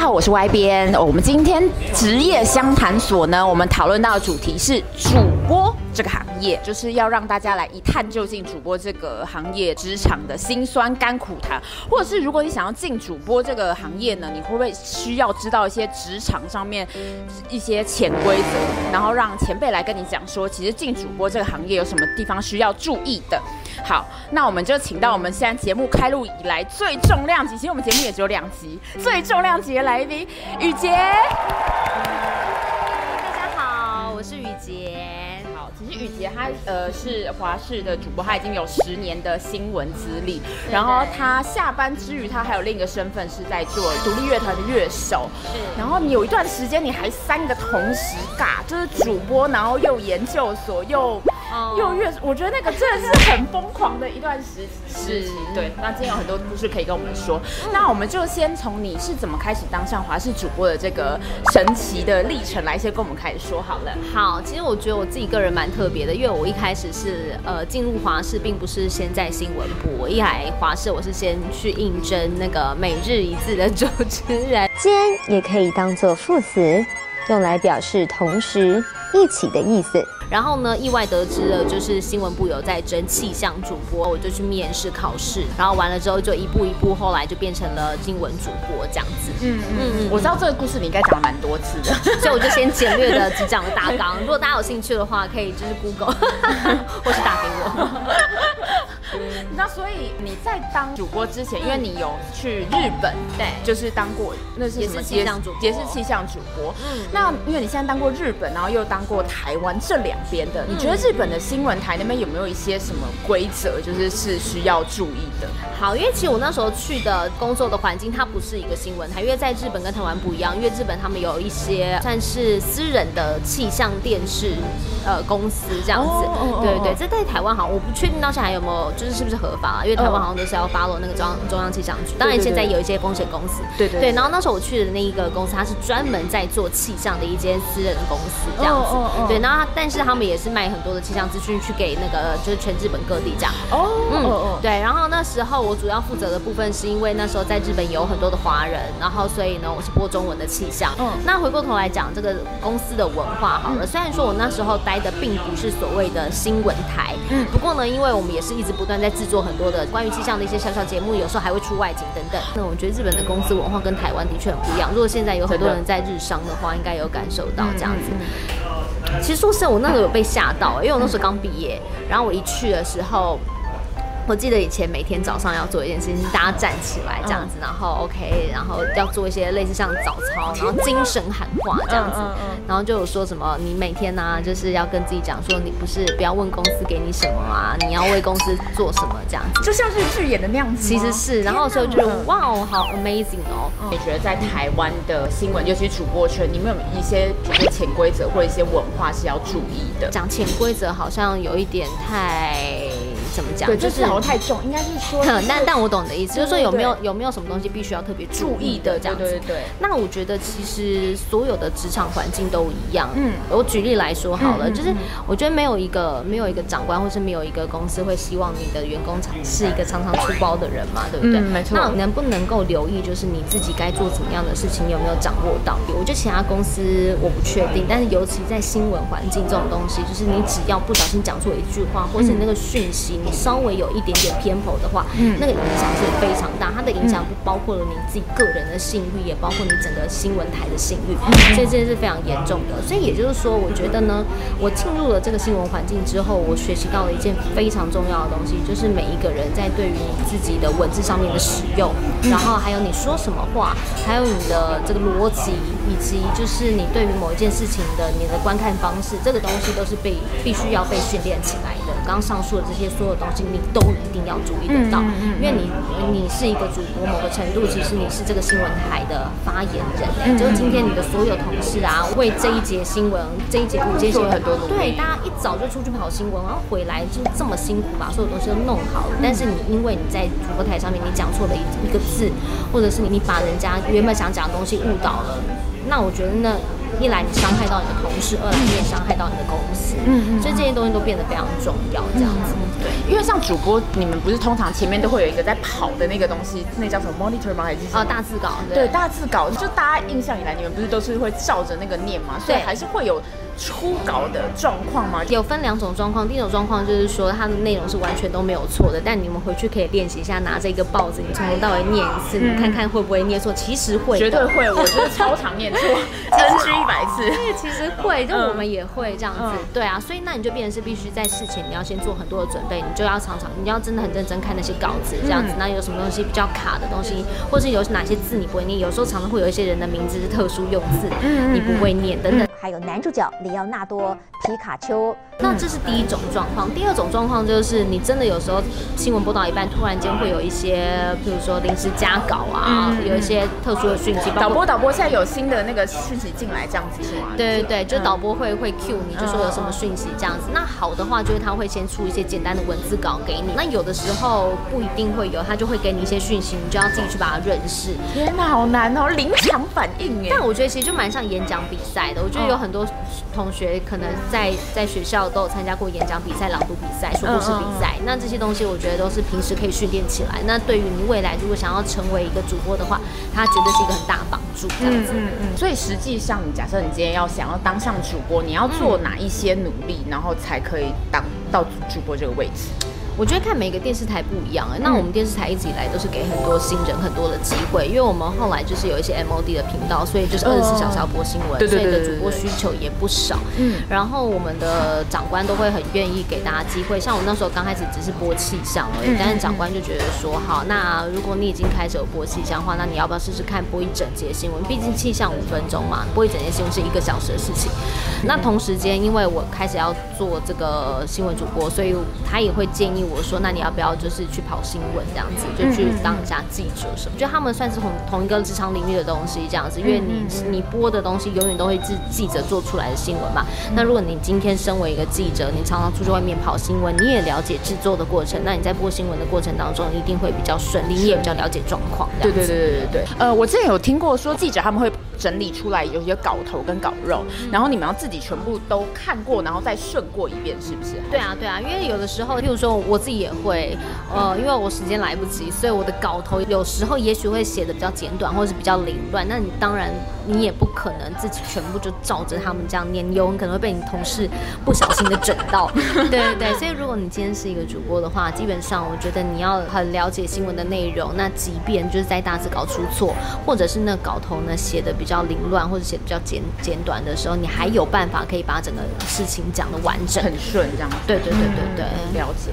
家好，我是 Y 编。我们今天职业相谈所呢，我们讨论到的主题是主播这个行业，就是要让大家来一探究竟主播这个行业职场的辛酸甘苦谈，或者是如果你想要进主播这个行业呢，你会不会需要知道一些职场上面一些潜规则，然后让前辈来跟你讲说，其实进主播这个行业有什么地方需要注意的。好，那我们就请到我们现在节目开录以来最重量级，其实我们节目也只有两集，最重量级的来宾雨洁。大家好，我是雨洁。好，其实雨洁她呃是华视的主播，她已经有十年的新闻资历。然后她下班之余，她还有另一个身份是在做独立乐团的乐手。是。然后你有一段时间你还三个同时尬，就是主播，然后又研究所又。又越，我觉得那个真的是很疯狂的一段时时期。对，那今天有很多故事可以跟我们说。那我们就先从你是怎么开始当上华视主播的这个神奇的历程来先跟我们开始说好了。好，其实我觉得我自己个人蛮特别的，因为我一开始是呃进入华视，并不是先在新闻部。我一来华视，我是先去应征那个每日一字的主持人，兼也可以当做副词，用来表示同时一起的意思。然后呢，意外得知了，就是新闻部有在争气象主播，我就去面试考试，然后完了之后就一步一步，后来就变成了新闻主播这样子。嗯嗯嗯，我知道这个故事你应该讲了蛮多次的，所以我就先简略的只讲了大纲。如果大家有兴趣的话，可以就是 Google 或是打给我。那所以你在当主播之前，因为你有去日本，对，就是当过那是什么气象主播，也是气象主播。嗯，那因为你现在当过日本，然后又当过台湾这两边的，你觉得日本的新闻台那边有没有一些什么规则，就是是需要注意的？好，因为其实我那时候去的工作的环境，它不是一个新闻台，因为在日本跟台湾不一样，因为日本他们有一些算是私人的气象电视呃公司这样子。哦哦哦哦对对，这在台湾好像我不确定到现在还有没有。就是是不是合法啊？因为台湾好像都是要 follow 那个中央中央气象局。当然现在有一些风险公司，对对对。然后那时候我去的那一个公司，它是专门在做气象的一间私人公司这样子。对，然后但是他们也是卖很多的气象资讯去给那个就是全日本各地这样。哦，嗯，对。然后那时候我主要负责的部分是因为那时候在日本有很多的华人，然后所以呢我是播中文的气象。嗯。那回过头来讲这个公司的文化好了，虽然说我那时候待的并不是所谓的新闻台，嗯，不过呢因为我们也是一直不。在制作很多的关于气象的一些小小节目，有时候还会出外景等等。那我觉得日本的公司文化跟台湾的确很不一样。如果现在有很多人在日商的话，应该有感受到这样子。其实说实在，我那时候有被吓到，因为我那时候刚毕业，然后我一去的时候。我记得以前每天早上要做一件事情，是大家站起来这样子，然后 OK，然后要做一些类似像早操，然后精神喊话这样子，然后就有说什么，你每天呢、啊、就是要跟自己讲说，你不是不要问公司给你什么啊，你要为公司做什么这样子，就像是剧演的那样子。其实是，然后所以就觉得哇哦，好 amazing 哦。你觉得在台湾的新闻，尤其是主播圈，你们有一些比如说潜规则或者一些文化是要注意的？讲潜规则好像有一点太。怎么讲？对，就是好像太重，应该是说，但但我懂你的意思，就是说有没有有没有什么东西必须要特别注意的这样子？对对对。那我觉得其实所有的职场环境都一样。嗯。我举例来说好了，就是我觉得没有一个没有一个长官或是没有一个公司会希望你的员工常是一个常常出包的人嘛，对不对？没错。那能不能够留意，就是你自己该做怎么样的事情，有没有掌握到？我觉得其他公司我不确定，但是尤其在新闻环境这种东西，就是你只要不小心讲错一句话，或是你那个讯息。你稍微有一点点偏颇的话，嗯，那个影响是非常大。它的影响不包括了你自己个人的信誉，也包括你整个新闻台的信誉，所以这是非常严重的。所以也就是说，我觉得呢，我进入了这个新闻环境之后，我学习到了一件非常重要的东西，就是每一个人在对于你自己的文字上面的使用，然后还有你说什么话，还有你的这个逻辑，以及就是你对于某一件事情的你的观看方式，这个东西都是被必须要被训练起来的。刚刚上述的这些所有。东西你都一定要注意得到，因为你你是一个主播，某个程度其实你是这个新闻台的发言人，就是今天你的所有同事啊，为这一节新闻、这一节、五节新闻很多对，大家一早就出去跑新闻，然后回来就这么辛苦把所有东西都弄好了，但是你因为你在主播台上面你讲错了一一个字，或者是你你把人家原本想讲的东西误导了，那我觉得那。一来你伤害到你的同事，二来你也伤害到你的公司。嗯嗯。所以这些东西都变得非常重要，这样子。对，因为像主播，你们不是通常前面都会有一个在跑的那个东西，那叫什么 monitor 吗？还是哦，大字稿。对，大字稿，就大家印象以来，你们不是都是会照着那个念吗？所以还是会有。初稿的状况吗？有分两种状况。第一种状况就是说，它的内容是完全都没有错的，但你们回去可以练习一下，拿着一个报纸，你从头到尾念一次，嗯、你看看会不会念错。其实会，绝对会。我觉得超常念错，NG 一百次。对，其实会，就我们也会这样子。嗯、对啊，所以那你就变成是必须在事前你要先做很多的准备，你就要常常，你要真的很认真看那些稿子，这样子。那有什么东西比较卡的东西，或是有哪些字你不会念？有时候常常会有一些人的名字是特殊用字，你不会念等等。还有男主角里奥纳多皮卡丘。那这是第一种状况，第二种状况就是你真的有时候新闻播到一半，突然间会有一些，比如说临时加稿啊，有一些特殊的讯息。导播导播，现在有新的那个讯息进来，这样子？对对对，就导播会会 cue 你，就说有什么讯息这样子。那好的话，就是他会先出一些简单的文字稿给你。那有的时候不一定会有，他就会给你一些讯息，你就要自己去把它认识。天哪，好难哦，临场反应哎。但我觉得其实就蛮像演讲比赛的。我觉得有很多同学可能在在学校。都有参加过演讲比赛、朗读比赛、说故事比赛，那这些东西我觉得都是平时可以训练起来。那对于你未来如果想要成为一个主播的话，它绝对是一个很大帮助。这样子，嗯嗯嗯。所以实际上，你假设你今天要想要当上主播，你要做哪一些努力，然后才可以当到主播这个位置？我觉得看每个电视台不一样哎，那我们电视台一直以来都是给很多新人很多的机会，因为我们后来就是有一些 MOD 的频道，所以就是二十四小时要播新闻，所以的主播需求也不少。嗯，然后我们的长官都会很愿意给大家机会，像我那时候刚开始只是播气象而已，但是长官就觉得说，好，那如果你已经开始有播气象的话，那你要不要试试看播一整节新闻？毕竟气象五分钟嘛，播一整节新闻是一个小时的事情。那同时间，因为我开始要做这个新闻主播，所以他也会建议我说，那你要不要就是去跑新闻这样子，就去当一下记者什么？就他们算是同同一个职场领域的东西这样子，因为你你播的东西永远都会是记者做出来的新闻嘛。那如果你今天身为一个记者，你常常出去外面跑新闻，你也了解制作的过程，那你在播新闻的过程当中一定会比较顺利，你也比较了解状况。对对对对对对。呃，我之前有听过说记者他们会整理出来有些稿头跟稿肉，然后你们要自己全部都看过，然后再顺过一遍，是不是？对啊对啊，因为有的时候，譬如说我自己也会，呃，因为我时间来不及，所以我的稿头有时候也许会写的比较简短，或者是比较凌乱。那你当然你也不可能自己全部就照着他们这样念，有可能会被你同事不小心的整到。对对对，所以如果你今天是一个主播的话，基本上我觉得你要很了解新闻的内容。那即便就是在大字稿出错，或者是那稿头呢写的比较凌乱，或者写的比较简简短的时候，你还有办法可以把整个事情讲得完整、很顺这样。对对对对对，嗯、了解。